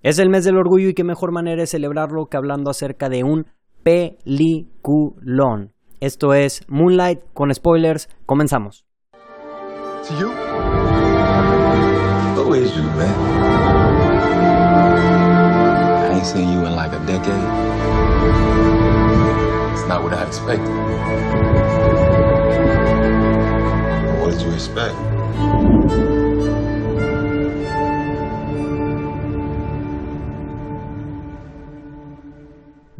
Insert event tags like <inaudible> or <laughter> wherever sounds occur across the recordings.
Es el mes del orgullo y qué mejor manera de celebrarlo que hablando acerca de un peliculón. Esto es Moonlight con spoilers. Comenzamos. What did you expect?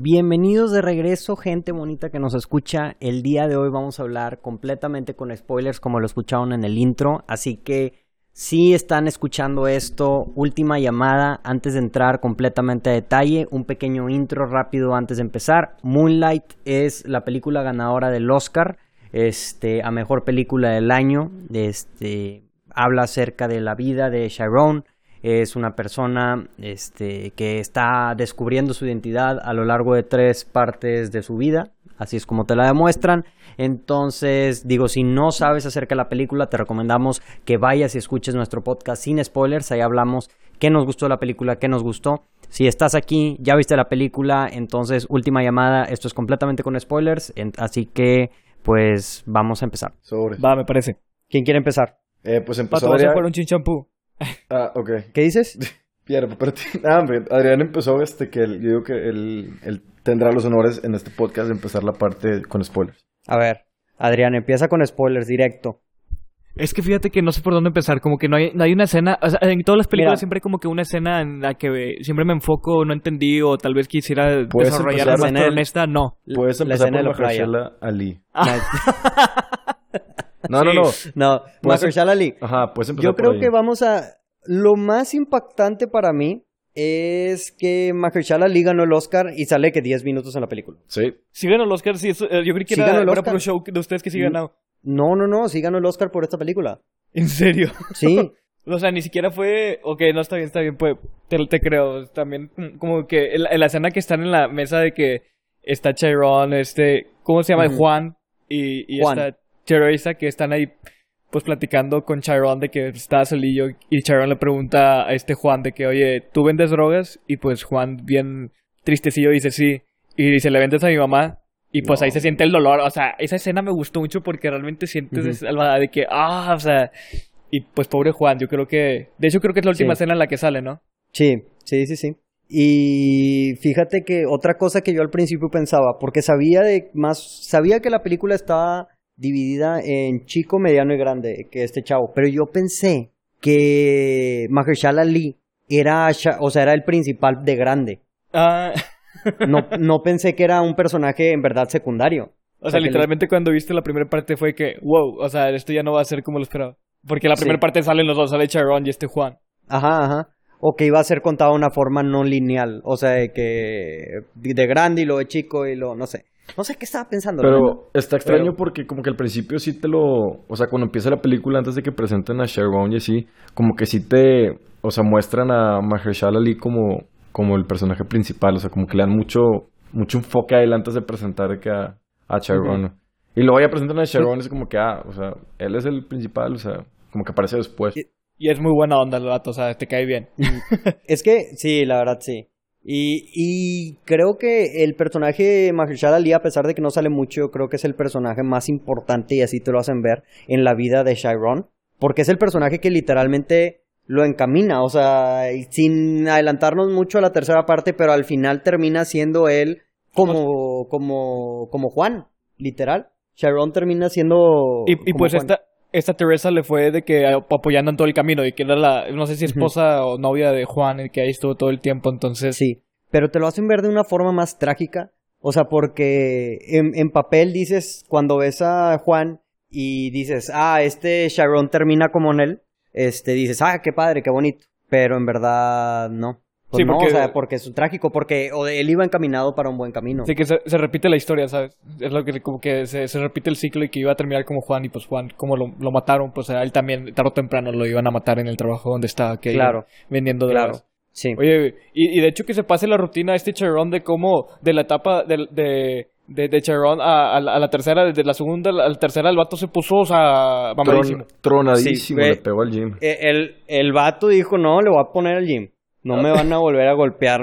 Bienvenidos de regreso, gente bonita que nos escucha. El día de hoy vamos a hablar completamente con spoilers como lo escucharon en el intro, así que si están escuchando esto, última llamada antes de entrar completamente a detalle, un pequeño intro rápido antes de empezar. Moonlight es la película ganadora del Oscar, este, a mejor película del año. Este, habla acerca de la vida de Sharon, es una persona este, que está descubriendo su identidad a lo largo de tres partes de su vida, así es como te la demuestran. Entonces, digo, si no sabes acerca de la película, te recomendamos que vayas y escuches nuestro podcast sin spoilers, ahí hablamos qué nos gustó de la película, qué nos gustó. Si estás aquí, ya viste la película, entonces última llamada, esto es completamente con spoilers, así que pues vamos a empezar. Va, me parece. ¿Quién quiere empezar? Eh, pues empezó un chinchampú. Ah, ok. ¿Qué dices? <laughs> Pierre, pero ah, Adrián empezó este que yo digo que él, él, tendrá los honores en este podcast de empezar la parte con spoilers. A ver, Adrián, empieza con spoilers directo. Es que fíjate que no sé por dónde empezar, como que no hay, no hay una escena, o sea, en todas las películas siempre hay como que una escena en la que siempre me enfoco, no entendí o tal vez quisiera desarrollar más, pero en esta no. Puedes empezar la por Mahershala Ali. <laughs> <laughs> <laughs> No, no, no. No, Mahershala Ali. Ajá, pues Yo creo que vamos a... Lo más impactante para mí es que Mahershala Ali ganó el Oscar y sale que 10 minutos en la película. Sí. Sí ganó el Oscar, sí. Eh, yo creí que era, era por show de ustedes que sí ganó. No, no, no, sí ganó el Oscar por esta película. ¿En serio? Sí. <laughs> o sea, ni siquiera fue... Ok, no, está bien, está bien, pues te, te creo. También como que en la, escena que están en la mesa de que está Chiron, este... ¿Cómo se llama? Juan. Y, y Juan. está Teresa que están ahí pues platicando con Chiron de que está solillo y Chiron le pregunta a este Juan de que, oye, ¿tú vendes drogas? Y pues Juan bien tristecillo dice sí. Y dice, ¿le vendes a mi mamá? Y pues ahí se siente el dolor. O sea, esa escena me gustó mucho porque realmente sientes uh de que, ah, o sea... Y pues pobre Juan, yo creo que... De hecho creo que es la última escena en la que sale, ¿no? Sí, sí, sí, sí. Y fíjate que otra cosa que yo al principio pensaba, porque sabía de más, sabía que la película estaba dividida en chico, mediano y grande, que este chavo. Pero yo pensé que Mahershala Ali era, o sea, era el principal de grande. Ah. no, <laughs> no pensé que era un personaje en verdad secundario. O, sea, literalmente cuando viste la primera parte fue que, wow, o sea, esto ya no va a ser como lo esperaba. Porque la primera parte salen los dos, sale Charon y este Juan. Ajá, ajá. O que iba a ser contado de una forma no lineal. O sea, de que de grande y lo de chico y lo, no sé. No sé qué estaba pensando. Pero está extraño porque como que al principio sí te lo... O sea, cuando empieza la película, antes de que presenten a Sharon y así, como que sí te... O sea, muestran a Mahershala Ali como, como el personaje principal. O sea, como que le dan mucho, mucho enfoque a él antes de presentar que a, a Sharon. Y luego ya presentan a Sharon y es como que, ah, o sea, él es el principal, o sea, como que aparece después. Y, y es muy buena onda el vato, o sea, te cae bien. es que, sí, la verdad sí. Y, y, creo que el personaje de Mahershala Ali, a pesar de que no sale mucho, creo que es el personaje más importante y así te lo hacen ver en la vida de Chiron. Porque es el personaje que literalmente lo encamina, o sea, sin adelantarnos mucho a la tercera parte, pero al final termina siendo él como, como, como Juan, literal. Chiron termina siendo... Y, y pues esta, esta Teresa le fue de que apoyando en todo el camino y que era la, no sé si esposa o novia de Juan, el que ahí estuvo todo el tiempo, entonces... Sí, pero te lo hacen ver de una forma más trágica, o sea, porque en, en papel dices, cuando ves a Juan y dices, ah, este Sharon termina como en él, este, dices, ah, qué padre, qué bonito, pero en verdad no. Pues sí, no, porque... o sea, porque es trágico, porque o él iba encaminado para un buen camino. Sí, que se, repite la historia, ¿sabes? Es lo que como que se, repite el ciclo y que iba a terminar como Juan y pues Juan, como lo, lo mataron, pues a él también tarde o temprano lo iban a matar en el trabajo donde estaba, que claro, vendiendo drogas. Claro. Sí. Oye, y, y, de hecho que se pase la rutina este Charon de cómo de la etapa de, de, de, de Charon a, a, la, tercera, desde la segunda a la tercera el vato se puso, o sea, mamadísimo. tronadísimo, le pegó al gym. Eh, el, el vato dijo, no, le voy a poner al gym. no me van a volver a golpear.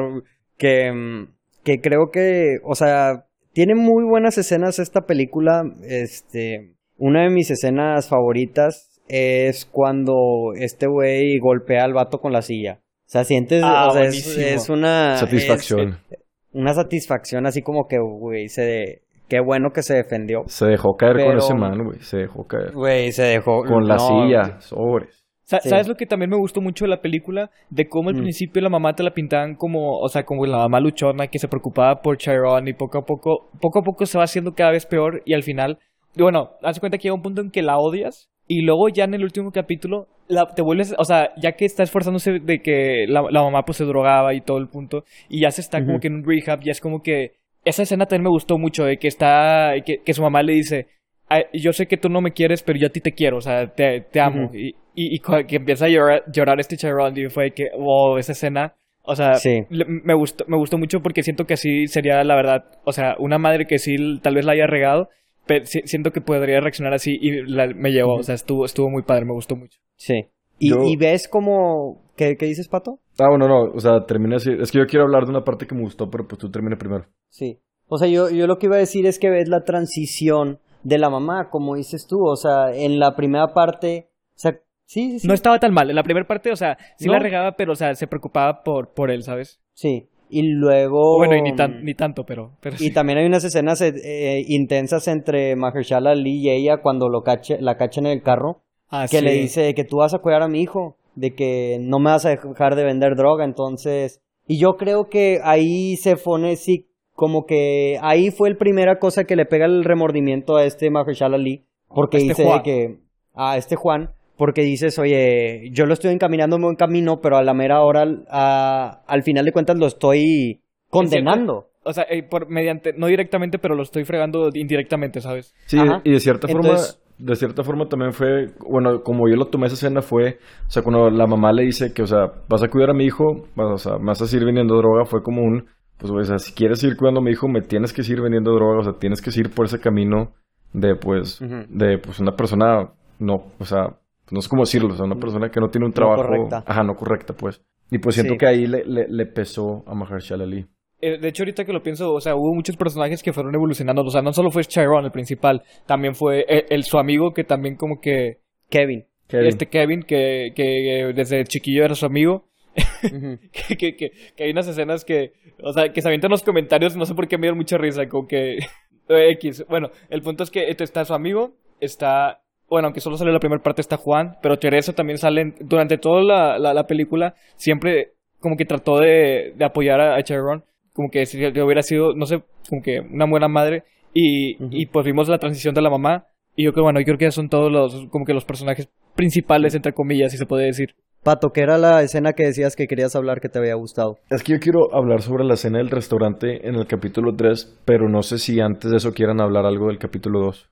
Que, que creo que, o sea, tiene muy buenas escenas esta película. Este, una de mis escenas favoritas es cuando este güey golpea al vato con la silla. O sea, sientes, Ah, o sea, es, es una... Satisfacción. es una satisfacción así como que, güey, se... Qué bueno que se defendió. Se dejó caer con ese man, güey. Se dejó caer. Güey, se dejó... Con la no, silla, sobres. Sa- Sí. ¿Sabes lo que también me gustó mucho de la película? De cómo al Mm. principio la mamá te la pintaban como, o sea, como la mamá luchona que se preocupaba por Chiron y poco a poco, poco a poco se va haciendo cada vez peor y al final, bueno, haz de cuenta que llega un punto en que la odias y luego ya en el último capítulo la, te vuelves, o sea, ya que está esforzándose de que la, la mamá pues se drogaba y todo el punto y ya se está como Ujú. que en un rehab, ya es como que esa escena también me gustó mucho de que está, que, que su mamá le dice, "Ay, yo sé que tú no me quieres, pero yo a ti te quiero, o sea, te, te amo. Ujú. y, y, y cu- que empieza a llorar, llorar este Chiron y fue que, wow, esa escena, o sea, Sí. le- me, gustó, me gustó mucho porque siento que así sería la verdad, o sea, una madre que sí tal vez la haya regado, pero si- siento que podría reaccionar así y la- me llevó, o sea, estuvo, estuvo muy padre, me gustó mucho. Sí. Y, Yo- y ves como... ¿Qué, ¿Qué dices, Pato? Ah, bueno, no. O sea, termina así. Es que yo quiero hablar de una parte que me gustó, pero pues tú termina primero. Sí. O sea, yo, yo lo que iba a decir es que ves la transición de la mamá, como dices tú. O sea, en la primera parte... O sea, sí, sí, sí. No estaba tan mal, en la primera parte, o sea, sí No. la regaba, pero, o sea, se preocupaba por, por él, ¿sabes? Sí. Y luego... Bueno, y ni, tan, ni tanto, pero, pero sí. Y también hay unas escenas eh, eh, intensas entre Mahershala Ali y ella cuando lo cache, la cachan en el carro. Ah, que sí. le dice que tú vas a cuidar a mi hijo, de que no me vas a dejar de vender droga, entonces... Y yo creo que ahí se pone, sí, como que ahí fue la primera cosa que le pega el remordimiento a este Mahershala Ali, porque este dice Juan. que... A este Juan, porque dices, oye, yo lo estoy encaminando en buen camino, pero a la mera hora, a- al final de cuentas, lo estoy condenando. O sea, eh, por, mediante, no directamente, pero lo estoy fregando indirectamente, ¿sabes? Sí, Ajá. y de cierta Entonces- forma, de cierta forma también fue, bueno, como yo lo tomé esa escena fue, o sea, cuando la mamá le dice que, o sea, vas a cuidar a mi hijo, vas, o sea, me vas a seguir vendiendo droga, fue como un, pues, o sea, si quieres seguir cuidando a mi hijo, me tienes que seguir vendiendo droga, o sea, tienes que seguir por ese camino de, pues, de, pues, una persona, no, o sea, no sé cómo decirlo, o sea, una persona que no tiene un trabajo, correcta. ajá, no correcta, pues. Y pues siento Sí. que ahí le, le, le pesó a Mahershala Ali. Eh, de hecho, ahorita que lo pienso, o sea, hubo muchos personajes que fueron evolucionando. O sea, no solo fue Chiron el principal, también fue el, el- su amigo que también como que... Kevin. Kevin. Este Kevin, que, que desde chiquillo era su amigo. <laughs> Que, que, que, que hay unas escenas que, o sea, que se avientan los comentarios, no sé por qué me dieron mucha risa, como que <laughs> X. Bueno, el punto es que este está su amigo, está, bueno, aunque solo sale la primera parte está Juan, pero Teresa también sale en- durante toda la, la, la película, siempre como que trató de, de apoyar a, a Chiron, como que si hubiera sido, no sé, como que una buena madre, y, y pues vimos la transición de la mamá, y yo creo, bueno, yo creo que son todos los, como que los personajes principales, entre comillas, si se puede decir. Pato, ¿qué era la escena que decías que querías hablar que te había gustado? Es que yo quiero hablar sobre la escena del restaurante en el capítulo 3, pero no sé si antes de eso quieran hablar algo del capítulo 2.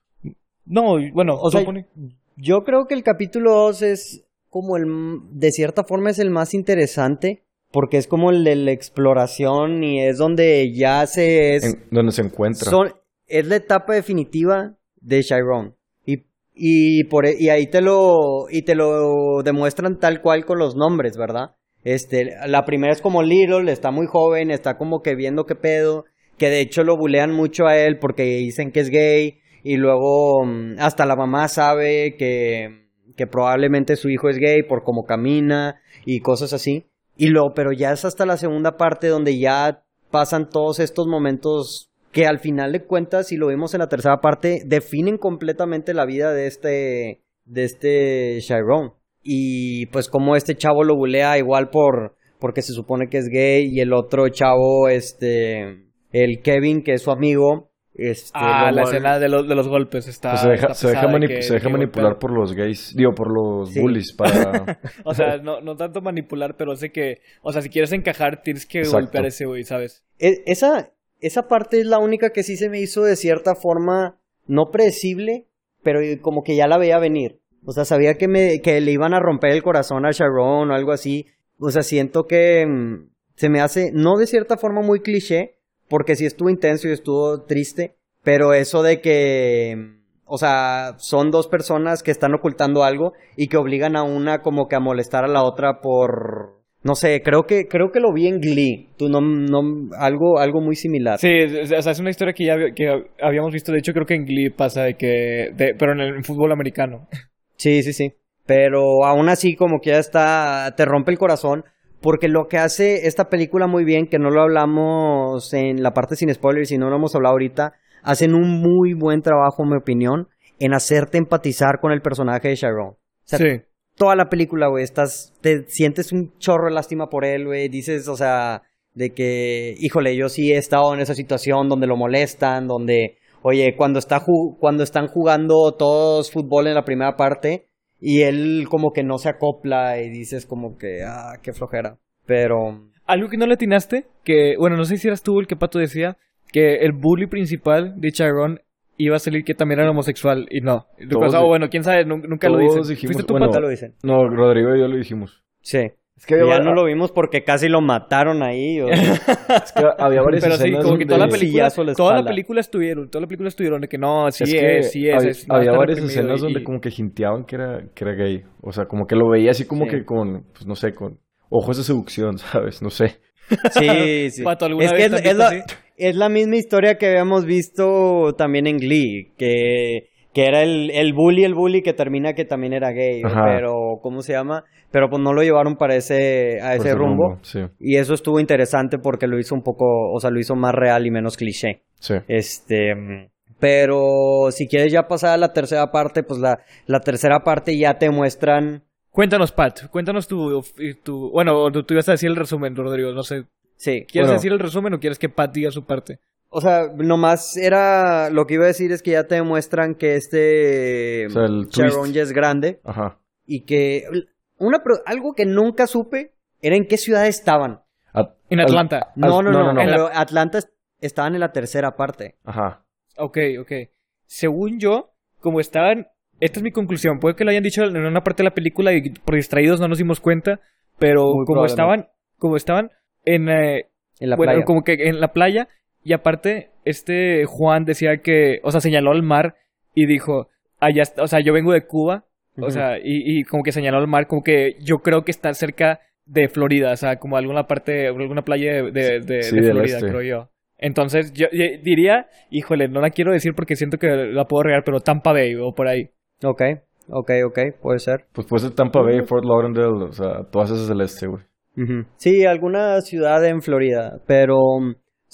No, bueno, O sea, yo creo que el capítulo 2 es como el, de cierta forma es el más interesante, porque es como el de la exploración y es donde ya se es, en- donde se encuentra. son, es la etapa definitiva de Chiron. Y, y, por, e- y ahí te lo, y te lo demuestran tal cual con los nombres, ¿verdad? Este, la primera es como Little, está muy joven, está como que viendo qué pedo, que de hecho lo bulean mucho a él porque dicen que es gay, y luego mm, hasta la mamá sabe que, que probablemente su hijo es gay por cómo camina y cosas así. Y luego, pero ya es hasta la segunda parte donde ya pasan todos estos momentos que al final de cuentas, si lo vimos en la tercera parte, definen completamente la vida de este, de este Chiron. Y pues como este chavo lo bulea igual por, porque se supone que es gay y el otro chavo, este, el Kevin, que es su amigo, este, Ah, la escena de los, de los golpes está. Pues se deja, está se deja, que- se manipular por los gays, digo, por los Sí. bullies para... <laughs> O sea, no, no tanto manipular, pero sé que. O sea, si quieres encajar, tienes que Exacto. golpear a ese güey, ¿sabes? E- esa, esa parte es la única que sí se me hizo de cierta forma no predecible, pero como que ya la veía venir. O sea, sabía que, me, que le iban a romper el corazón a Sharon o algo así. O sea, siento que mm, se me hace, no de cierta forma muy cliché, porque sí estuvo intenso y estuvo triste, pero eso de que, o sea, son dos personas que están ocultando algo y que obligan a una como que a molestar a la otra por, No sé, creo que, creo que lo vi en Glee. Tú no, no, algo, algo muy similar. Sí, es, o sea, es una historia que ya que habíamos visto. De hecho, creo que en Glee pasa de que. de- pero en el en fútbol americano. Sí, sí, sí. Pero aún así, como que ya está, te rompe el corazón. Porque lo que hace esta película muy bien, que no lo hablamos en la parte sin spoilers y no lo hemos hablado ahorita, hacen un muy buen trabajo, en mi opinión, en hacerte empatizar con el personaje de Sharon. O sea, sí. toda la película, güey, estás, te sientes un chorro de lástima por él, güey, dices, o sea, de que, híjole, yo sí he estado en esa situación donde lo molestan, donde, oye, cuando está cuando están jugando todos fútbol en la primera parte y él como que no se acopla y dices como que, ah, qué flojera. Pero, Algo que no le atinaste, que, bueno, no sé si eras tú el que Pato decía, que el bully principal de Chiron iba a salir que también era homosexual, y no. Todos bueno, quién sabe, nun- nunca lo dicen. dijimos- ¿Fuiste tú, bueno, nunca Pato? lo dicen. No, Rodrigo y yo lo dijimos. Sí. Es que Y ya no lo vimos porque casi lo mataron ahí. o sea, <laughs> es que había varias Pero sí, escenas como que toda la donde- película, la toda la película estuvieron, toda la película estuvieron de que no, sí es es, que sí es. había, es, no, había varias escenas y- donde como que hinteaban que era, que era gay. O sea, como que lo veía así como Sí. que con, pues no sé, con ojos de seducción, <laughs> ¿sabes? No sé. Sí, <laughs> sí. Es la misma historia que habíamos visto también en Glee, que, que era el, el bully, el bully que termina que también era gay, pero ¿cómo se llama? Pero pues no lo llevaron para ese, a ese ese rumbo. Sí, Y eso estuvo interesante porque lo hizo un poco, o sea, lo hizo más real y menos cliché. sí. Este, pero si quieres ya pasar a la tercera parte, pues la, la tercera parte ya te muestran, Cuéntanos, Pat, cuéntanos tu, tu... Bueno, tú, tú ibas a decir el resumen, Rodrigo, no sé. sí, ¿Quieres Bueno. decir el resumen o quieres que Pat diga su parte? O sea, nomás era. Lo que iba a decir es que ya te demuestran que este. O sea, el Sharon ya es grande. Ajá. Y que. Una, algo que nunca supe era en qué ciudad estaban. At- En Atlanta. al- No, no, no. no, la- Pero Atlanta est- estaban en la tercera parte. Ajá. Ok, ok. Según yo, como estaban... Esta es mi conclusión. Puede que lo hayan dicho en una parte de la película y por distraídos no nos dimos cuenta. Pero Muy como estaban... Como estaban en... eh, En la bueno, playa. como que en la playa. Y aparte, este Juan decía que... O sea, señaló al mar y dijo... Allá está, o sea, yo vengo de Cuba. O sea, y, y como que señaló al mar, como que yo creo que está cerca de Florida, o sea, como alguna parte, alguna playa de, de, de- Sí, de del Florida, este. creo yo. Entonces, yo, yo diría, híjole, no la quiero decir porque siento que la puedo regar, pero Tampa Bay o por ahí. Ok, ok, ok. Puede ser. Pues puede ser Tampa Bay, Fort Lauderdale, o sea, todas esas del este, güey. Sí, alguna ciudad en Florida. Pero.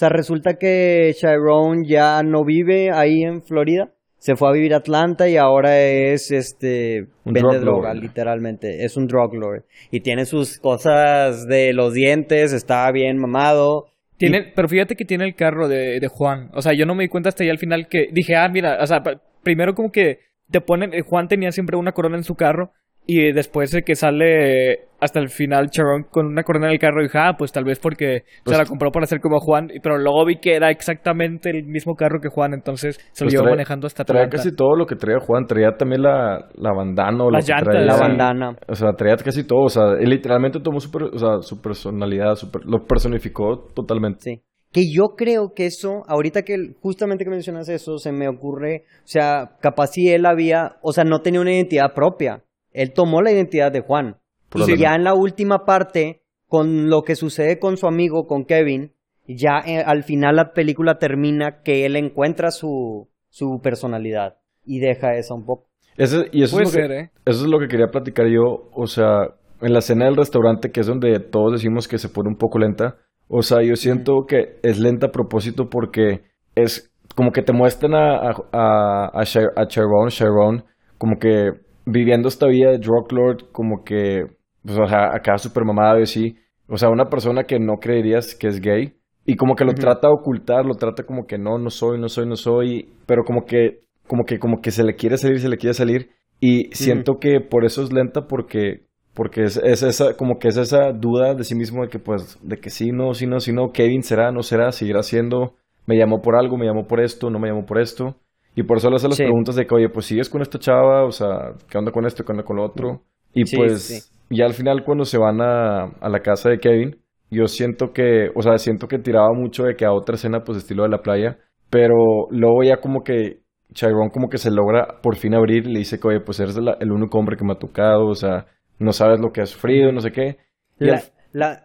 O sea, resulta que Chiron ya no vive ahí en Florida. Se fue a vivir a Atlanta y ahora es este Un vende drug droga, lord. literalmente. Es un drug lord. Y tiene sus cosas de los dientes, está bien mamado. Tiene, pero fíjate que tiene el carro de, de Juan. O sea, yo no me di cuenta hasta ahí al final que dije, ah, mira, o sea, primero como que te ponen, eh, Juan tenía siempre una corona en su carro y después de que sale hasta el final Charon con una corona en el carro, dije, ah, pues tal vez porque Pues- se la compró para hacer como Juan, y- pero luego vi que era exactamente el mismo carro que Juan, entonces se lo Pues llevó trae- manejando hasta Traía Atlanta. casi todo lo que traía Juan. Traía también la, la bandana o lo llantas, traía. La bandana. O sea, traía casi todo. O sea, él literalmente tomó su, per- o sea, su personalidad, su per- lo personificó totalmente. Sí. Que yo creo que eso, ahorita que justamente que mencionas eso, se me ocurre, o sea, capaz si él había, o sea, no tenía una identidad propia. Él tomó la identidad de Juan. Y Probablemente. ya en la última parte, con lo que sucede con su amigo, con Kevin, ya eh, al final la película termina que él encuentra su, su personalidad y deja esa un poco. Ese- y eso Puede es, lo que, ser, ¿eh? eso es lo que quería platicar yo. O sea, en la escena del restaurante, que es donde todos decimos que se pone un poco lenta. O sea, yo siento que es lenta a propósito porque es como que te muestran a, a, a, a, Chi- a Chiron, Chiron, como que viviendo esta vida de drug lord, como que, pues, o sea, acá súper mamado y así. O sea, una persona que no creerías que es gay. Y como que lo trata de ocultar, lo trata como que no, no soy, no soy, no soy. Pero como que, como que, como que se le quiere salir, se le quiere salir. Y siento que por eso es lenta porque porque es, es esa como que es esa duda de sí mismo de que pues de que sí no sí no sí no Kevin será no será seguirá siendo me llamó por algo me llamó por esto no me llamó por esto y por eso le hace las Sí. preguntas de que oye pues sigues con esta chava o sea qué onda con esto qué onda con lo otro y Sí, pues sí. Ya al final cuando se van a, a la casa de Kevin yo siento que o sea siento que tiraba mucho de que a otra escena pues estilo de la playa pero luego ya como que Chiron como que se logra por fin abrir y le dice que, oye, pues eres la- el único hombre que me ha tocado, o sea, no sabes lo que has sufrido, no sé qué. Y La, al- La,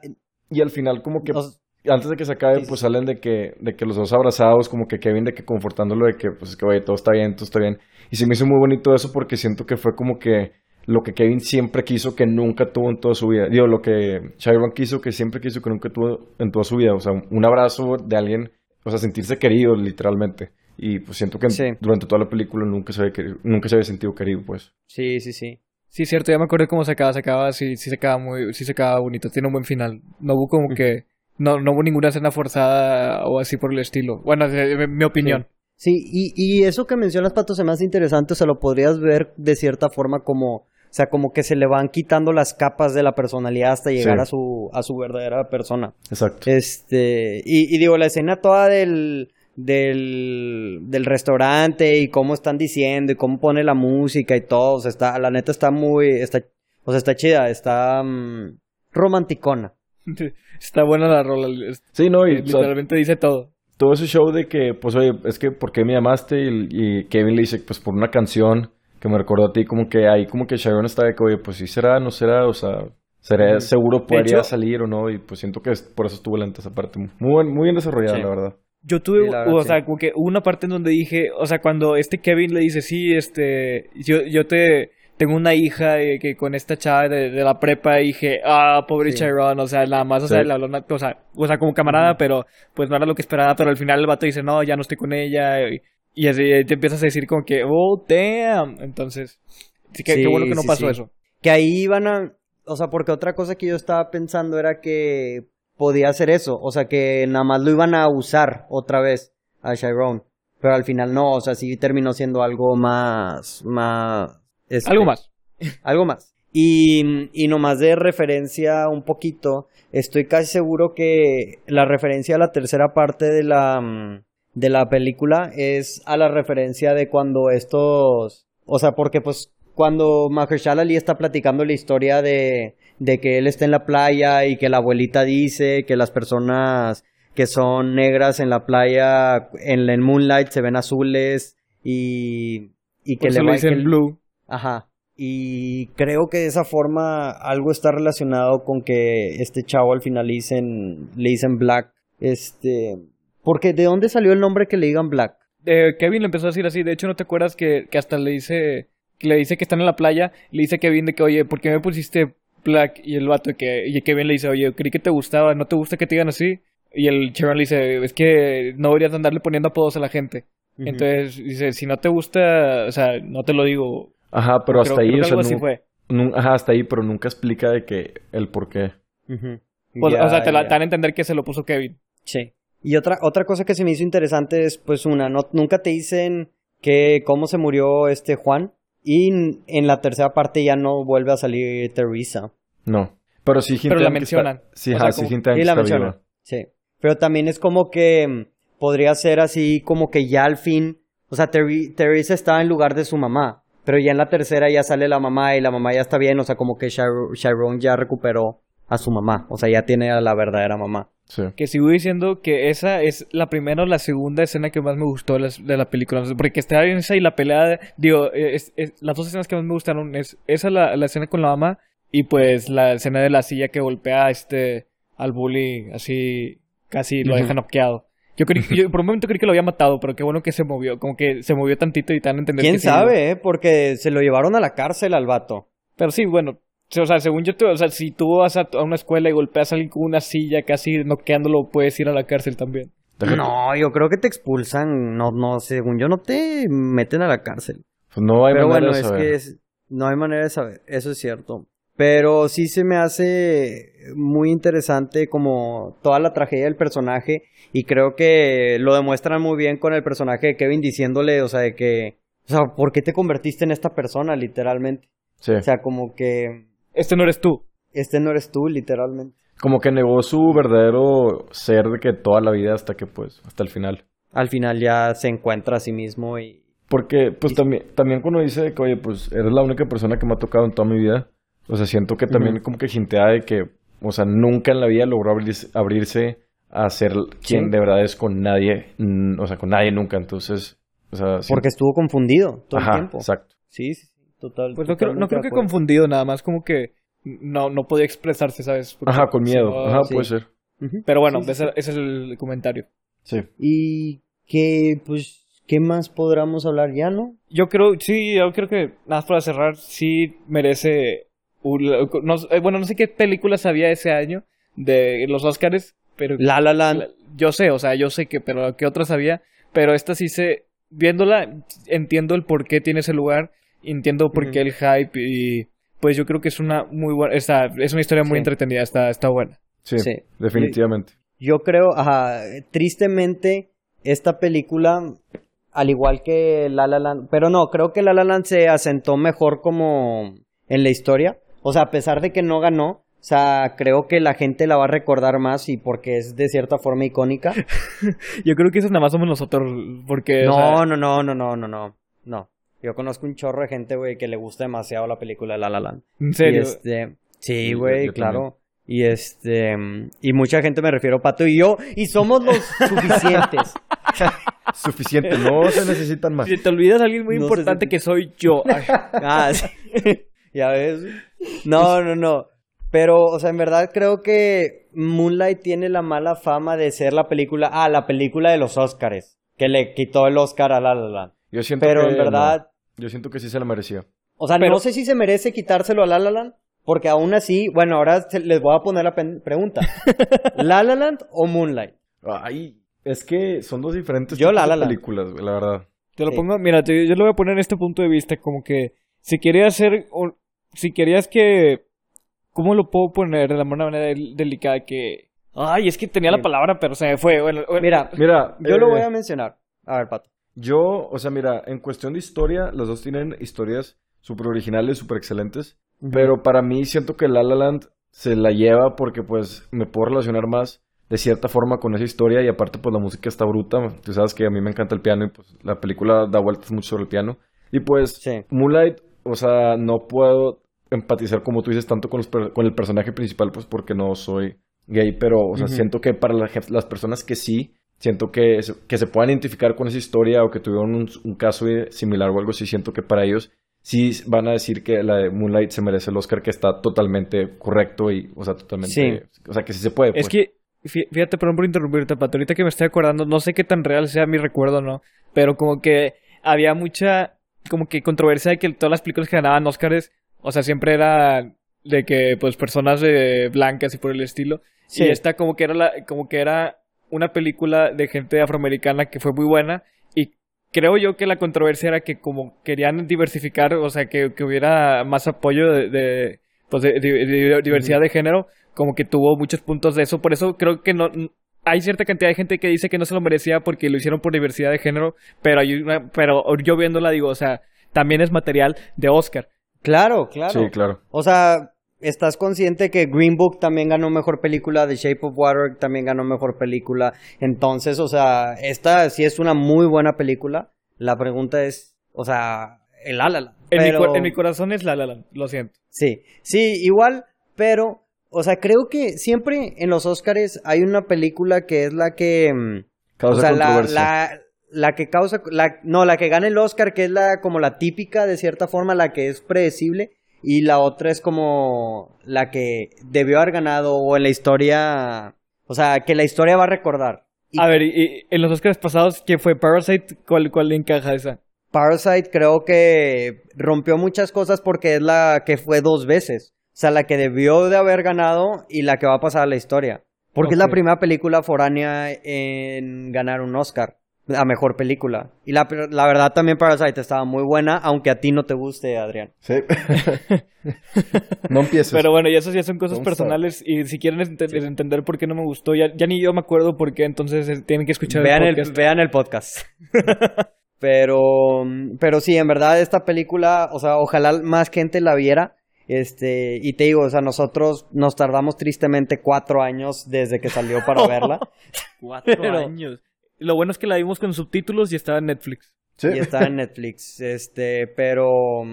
Y al final como que antes de que se acabe, Sí, pues salen de que, de que los dos abrazados, como que Kevin de que confortándolo de que, pues es que, oye, todo está bien, todo está bien. Y se me hizo muy bonito eso porque siento que fue como que lo que Kevin siempre quiso que nunca tuvo en toda su vida. Digo, lo que Chiron quiso que siempre quiso que nunca tuvo en toda su vida. O sea, un abrazo de alguien, o sea, sentirse querido, literalmente. Y pues siento que Sí. durante toda la película nunca se había, querido- nunca se había sentido querido, pues. sí, sí, sí. Sí, cierto, ya me acuerdo cómo se acaba, se acaba, sí, sí se acaba muy, sí se acaba bonito, tiene un buen final. No hubo como que, <laughs> no, no hubo ninguna escena forzada o así por el estilo. Bueno, de- de- mi opinión. Sí, y, y eso que mencionas, Pato, se me hace interesante, o sea, lo podrías ver de cierta forma como, sea, como que se le van quitando las capas de la personalidad hasta llegar Sí. a su, a su verdadera persona. Exacto. Este, y, y digo, la escena toda del, del, del restaurante y cómo están diciendo y cómo pone la música y todo, o sea, está, la neta está muy, está, o sea, está chida, está mm, romanticona. Está buena la rola, Sí, no, y o sea, literalmente dice todo. todo ese show de que, pues, oye, es que, ¿por qué me llamaste? Y, y Kevin le dice, pues, por una canción que me recordó a ti, como que ahí, como que Sharon está de que, oye, pues, sí será, no será, o sea, será seguro podría hecho- salir o no, y pues siento que es- por eso estuvo lenta esa parte. Muy, buen- muy bien desarrollada, Sí. la verdad. Yo tuve, Sí, la verdad, o sí. sea, como que hubo una parte en donde dije, o sea, cuando este Kevin le dice, sí, este, yo, yo te, tengo una hija eh, que con esta chava de, de la prepa y dije, ah, pobre Sí. Chiron, o sea, nada más, o sea, le habló o sea, o sea, como camarada, pero pues no era lo que esperaba, pero al final el vato dice, no, ya no estoy con ella, y, y así te empiezas a decir como que, oh, damn, entonces, sí, que, Sí, qué bueno que no sí, pasó sí. eso. Que ahí iban a, o sea, porque otra cosa que yo estaba pensando era que podía hacer eso, o sea, que nada más lo iban a usar otra vez a Chiron, pero al final no, o sea, sí terminó siendo algo más, más, este, Algo más. <laughs> algo más. Y, y nomás de referencia un poquito, estoy casi seguro que la referencia a la tercera parte de la, mm, de la película es a la referencia de cuando estos, o sea, porque pues cuando Mahershala Ali está platicando la historia de, de que él está en la playa y que la abuelita dice que las personas que son negras en la playa en el moonlight se ven azules y, y que Por le va dicen blue. Ajá. Y creo que de esa forma algo está relacionado con que este chavo al final le dicen, le dicen Black. Este. Porque ¿de dónde salió el nombre que le digan Black? Eh, Kevin le empezó a decir así, de hecho no te acuerdas que, que hasta le dice que le dice que están en la playa, le dice a Kevin de que, oye, ¿por qué me pusiste Black? Y el vato que, y Kevin le dice, oye, creí que te gustaba, ¿no te gusta que te digan así? Y el Sharon le dice, es que no deberías andarle poniendo apodos a la gente. Entonces dice, si no te gusta, o sea, no te lo digo. Ajá, pero Creo- hasta ahí, creo o que sea, algo así fue. ajá, hasta ahí, pero nunca explica de que el por qué. Pues, o sea, te, la, te dan a entender que se lo puso Kevin. Sí. Y otra, otra cosa que se me hizo interesante es, pues, una, no, nunca te dicen que cómo se murió este Juan. Y en la tercera parte ya no vuelve a salir Teresa. No. Pero sí Pero la está- mencionan. Sí, O ajá, sea, sí como- Sí, que la mencionan. viva. Sí. Pero también es como que mm, podría ser así como que ya al fin, o sea, Teresa estaba en lugar de su mamá, pero ya en la tercera ya sale la mamá y la mamá ya está bien, o sea, como que Chiron ya recuperó a su mamá, o sea, ya tiene a la verdadera mamá. Sí. Que sigo diciendo que esa es la primera o la segunda escena que más me gustó de las- de la película. Porque está bien esa y la pelea, digo, es- es- las dos escenas que más me gustaron es esa, la, la escena con la mamá, y pues la escena de la silla que golpea a este, al bully, así, casi lo Ujú. deja noqueado. Yo, creí, yo por un momento creí que lo había matado, pero qué bueno que se movió, como que se movió tantito y a entender ¿Quién que sí. sabe, eh? Porque se lo llevaron a la cárcel al vato. Pero sí, bueno, sí, o sea, según yo, tú- o sea, si tú vas a, una escuela y golpeas a alguien con una silla casi noqueándolo, puedes ir a la cárcel también. No, yo creo que te expulsan, no, no, según yo no te meten a la cárcel. Pues no hay Pero manera bueno, de es saber. que es- no hay manera de saber, eso es cierto. Pero sí se me hace muy interesante como toda la tragedia del personaje y creo que lo demuestran muy bien con el personaje de Kevin diciéndole, o sea, de que, o sea, ¿por qué te convertiste en esta persona literalmente? Sí. O sea, como que Este no eres tú. este no eres tú literalmente. Como que negó su verdadero ser de que toda la vida hasta que, pues, hasta el final. Al final ya se encuentra a sí mismo y Porque, pues, Y- también, también cuando dice que, oye, pues, eres la única persona que me ha tocado en toda mi vida, o sea, siento que también como que jintea de que, o sea, nunca en la vida logró abrirse, abrirse a ser quien Sí. de verdad es con nadie, o sea, con nadie nunca, entonces, o sea, porque estuvo confundido todo Ajá, el tiempo. exacto. Sí, sí, total. Pues no creo, no que acuerdo. confundido, nada más como que no, no podía expresarse, ¿sabes? Porque Ajá, con miedo. no- Ajá, sí. puede ser. Pero bueno, Sí, sí, ese, ese es el comentario. Sí. Y que, pues, ¿qué más podríamos hablar ya, no? Yo creo, sí, yo creo que, nada más para cerrar, sí merece. un- no- eh, bueno, no sé qué películas había ese año de los Oscars, pero. La La Land. la- yo sé, o sea, yo sé que, pero que otras había, pero esta sí se. Viéndola, entiendo el por qué tiene ese lugar, entiendo por qué el hype y. Pues yo creo que es una muy buena. Está, es una historia muy Sí. entretenida, está, está buena. Sí, Sí. definitivamente. Yo creo, ajá, tristemente, esta película, al igual que La La Land, pero no, creo que La La Land se asentó mejor como en la historia. O sea, a pesar de que no ganó, o sea, creo que la gente la va a recordar más y porque es de cierta forma icónica. <laughs> Yo creo que eso es nada más somos nosotros, porque. o No, sea, no, no, no, no, no, no, no. Yo conozco un chorro de gente, güey, que le gusta demasiado la película de La La Land. En serio. Y este, sí, güey, claro. Y este, y mucha gente me refiero Pato y yo, y somos los <laughs> suficientes. Suficiente, no se necesitan más. Si te olvidas de alguien muy No importante que soy yo. <laughs> Ah, sí. <laughs> ya ves. No, no, no. Pero, o sea, en verdad creo que Moonlight tiene la mala fama de ser la película, ah, la película de los Oscars, que le quitó el Oscar a La La Land. Yo siento Pero que en verdad, no. Yo siento que sí se la merecía. o sea, Pero- no sé si se merece quitárselo a La La Land, porque aún así, bueno, ahora se- les voy a poner la pregunta. <laughs> ¿La La Land o Moonlight? Ay, es que son dos diferentes Yo tipos La de La Land. películas, la verdad. Te lo Sí. pongo, mira, te- yo lo voy a poner en este punto de vista, como que si querías hacer, un- si querías que, ¿cómo lo puedo poner de la manera del- delicada que, ay, es que tenía la palabra, pero se me fue, bueno, bueno, Mira, Mira, yo lo eh, voy a mencionar. A ver, Pato. Yo, o sea, mira, en cuestión de historia, los dos tienen historias súper originales, súper excelentes. Pero para mí siento que La La Land se la lleva porque pues me puedo relacionar más de cierta forma con esa historia y aparte pues la música está bruta. Tú sabes que a mí me encanta el piano y pues la película da vueltas mucho sobre el piano. Y pues Sí. Moonlight, o sea, no puedo empatizar como tú dices tanto con, los per- con el personaje principal pues porque no soy gay, pero o sea, siento que para la las personas que sí, siento que, se- que se puedan identificar con esa historia o que tuvieron un, un caso similar o algo así, siento que para ellos sí van a decir que la de Moonlight se merece el Oscar, que está totalmente correcto y, o sea, totalmente, Sí. o sea, que sí se puede. es pues. que, fí- fíjate, perdón por interrumpirte, Pato, ahorita que me estoy acordando, no sé qué tan real sea mi recuerdo no, pero como que había mucha, como que controversia de que todas las películas que ganaban Oscars, o sea, siempre era de que, pues, personas eh, blancas y por el estilo, Sí. Y esta como que era la, como que era una película de gente afroamericana que fue muy buena. Y creo yo que la controversia era que como querían diversificar, o sea, que, que hubiera más apoyo de, de, pues de, de- de diversidad de género, como que tuvo muchos puntos de eso. Por eso creo que no hay cierta cantidad de gente que dice que no se lo merecía porque lo hicieron por diversidad de género, pero hay una, pero yo viéndola digo, o sea, también es material de Oscar. Claro, claro. Sí, claro. O sea, ¿estás consciente que Green Book también ganó mejor película? The Shape of Water también ganó mejor película. Entonces, o sea, esta sí es una muy buena película. La pregunta es, o sea, el La La Land. En, mi, Pero- cor- en mi corazón es La La Land, lo siento. Sí, sí, igual, pero, o sea, creo que siempre en los Oscars hay una película que es la que... mm, Causa o sea, la, la, la que causa, la, no, la que gana el Oscar, que es la como la típica de cierta forma, la que es predecible, y la otra es como la que debió haber ganado o en la historia, o sea, que la historia va a recordar. Y A ver, y, y en los Oscars pasados, ¿quién fue Parasite? ¿Cuál, cuál le encaja esa? Parasite creo que rompió muchas cosas porque es la que fue dos veces. O sea, la que debió de haber ganado y la que va a pasar a la historia. Porque es la primera película foránea en ganar un Oscar a mejor película. Y la, la verdad también Parasite estaba muy buena, aunque a ti no te guste, Adrián. Sí. <laughs> no empieces. Pero bueno, y esas ya son cosas personales. Y si quieren ente- entender por qué no me gustó, ya, ya ni yo me acuerdo por qué, entonces eh, tienen que escuchar Vean el el, podcast. vean el podcast. <laughs> pero, pero sí, en verdad esta película, o sea, ojalá más gente la viera. Este, y te digo, o sea, nosotros nos tardamos tristemente cuatro años desde que salió para <laughs> verla. Cuatro Pero- años. Lo bueno es que la vimos con subtítulos y estaba en Netflix. Sí. Y está en Netflix. Este, pero,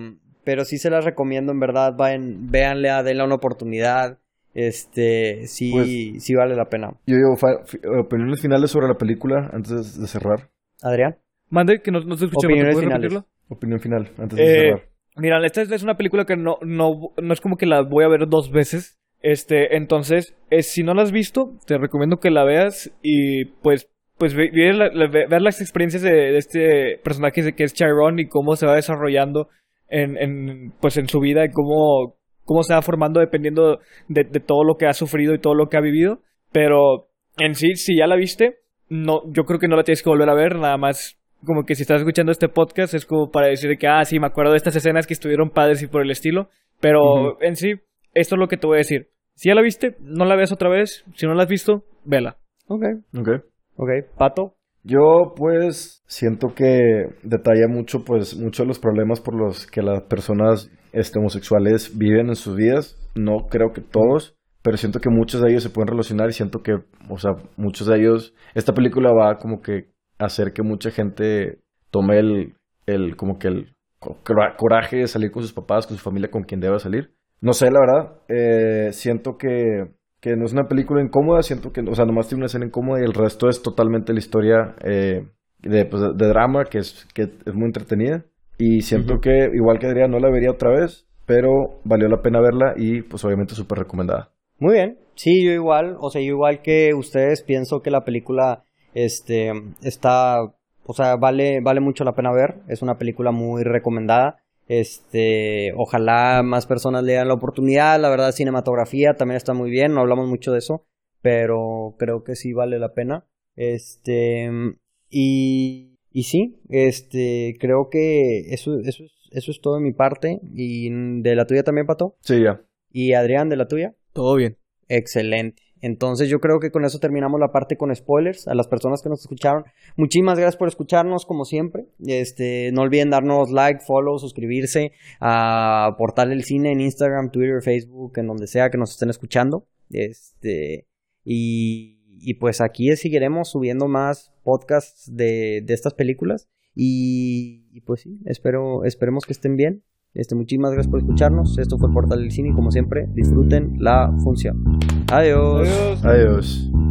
pero sí se las recomiendo, en verdad. Vayan, véanle, denle una oportunidad. Este, sí, Pues- sí vale la pena. Yo digo, opiniones finales sobre la película antes de cerrar. Adrián. Mande, que no, no se escuchó. Opiniones ¿puedes finales. repetirlo? Opinión final antes de Eh, cerrar. Mira, esta es una película que no, no, no es como que la voy a ver dos veces. Este, entonces, eh, si no la has visto, te recomiendo que la veas y pues, pues ve- ver, la- la- ver las experiencias de, de este personaje que es Chiron y cómo se va desarrollando en, en, pues en su vida y cómo, cómo se va formando dependiendo de, de todo lo que ha sufrido y todo lo que ha vivido. Pero en sí, si ya la viste, no, yo creo que no la tienes que volver a ver, nada más como que si estás escuchando este podcast es como para decir que, ah, sí, me acuerdo de estas escenas que estuvieron padres y por el estilo, pero en sí, esto es lo que te voy a decir. Si ya la viste, no la veas otra vez, si no la has visto, vela. Ok, Ok. Ok. Pato. Yo, pues, siento que detalla mucho, pues, muchos de los problemas por los que las personas este, homosexuales viven en sus vidas. No creo que todos, pero siento que muchos de ellos se pueden relacionar y siento que, o sea, muchos de ellos, esta película va como que hacer que mucha gente tome el, el como que el co- cora- coraje de salir con sus papás, con su familia, con quien deba salir. No sé, la verdad, eh, siento que, que no es una película incómoda, siento que, o sea, nomás tiene una escena incómoda y el resto es totalmente la historia eh, de, pues, de drama, que es, que es muy entretenida. Y siento que, igual que Adrián, no la vería otra vez, pero valió la pena verla y, pues, obviamente súper recomendada. Muy bien. Sí, yo igual, o sea, yo igual que ustedes pienso que la película este está o sea, vale vale mucho la pena ver, es una película muy recomendada. Este, ojalá más personas le den la oportunidad, la verdad cinematografía también está muy bien, no hablamos mucho de eso, pero creo que sí vale la pena. Este, y y sí, este, creo que eso eso es eso es todo de mi parte y de la tuya también, Pato. Sí, ya. Y Adrián, de la tuya. Todo bien. Excelente. Entonces yo creo que con eso terminamos la parte con spoilers. A las personas que nos escucharon, muchísimas gracias por escucharnos como siempre. Este, no olviden darnos like, follow, suscribirse a Portal del Cine en Instagram, Twitter, Facebook, en donde sea que nos estén escuchando. Este, y, y pues aquí seguiremos subiendo más podcasts de, de estas películas. Y, y pues sí, espero, esperemos que estén bien. Este, muchísimas gracias por escucharnos. Esto fue Portal del Cine y como siempre, disfruten la función. Adiós. Adiós. Adiós.